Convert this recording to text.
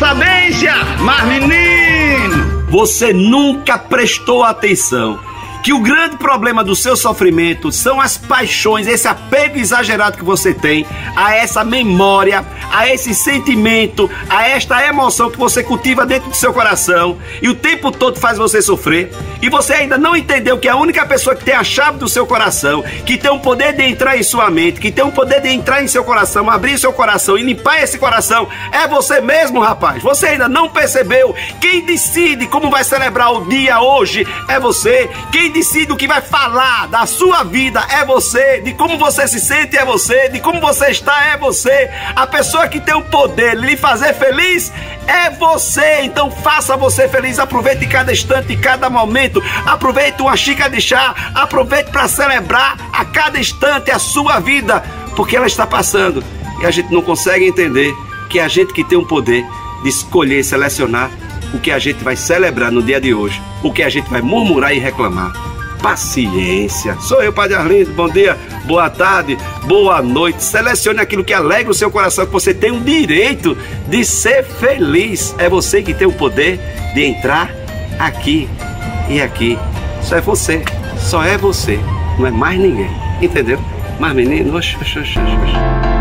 sabência, mas menino! Você nunca prestou atenção que o grande problema do seu sofrimento são as paixões, esse apego exagerado que você tem a essa memória a esse sentimento, a esta emoção que você cultiva dentro do seu coração e o tempo todo faz você sofrer. E você ainda não entendeu que a única pessoa que tem a chave do seu coração, que tem o poder de entrar em sua mente, que tem o poder de entrar em seu coração, abrir seu coração e limpar esse coração, é você mesmo, rapaz. Você ainda não percebeu? Quem decide como vai celebrar o dia hoje é você. Quem decide o que vai falar da sua vida é você, de como você se sente é você, de como você está é você. A pessoa que tem o poder de lhe fazer feliz é você. Então faça você feliz, aproveite cada instante, cada momento, aproveite uma xícara de chá, aproveite para celebrar a cada instante a sua vida, porque ela está passando e a gente não consegue entender que é a gente que tem o poder de escolher, selecionar o que a gente vai celebrar no dia de hoje, o que a gente vai murmurar e reclamar. Paciência. Sou eu, Padre Arlindo. Bom dia, boa tarde, boa noite. Selecione aquilo que alegra o seu coração, que você tem o direito de ser feliz. É você que tem o poder de entrar aqui e aqui. Só é você. Só é você. Não é mais ninguém. Entendeu? Mas menino, oxe, oxe, oxe, oxe.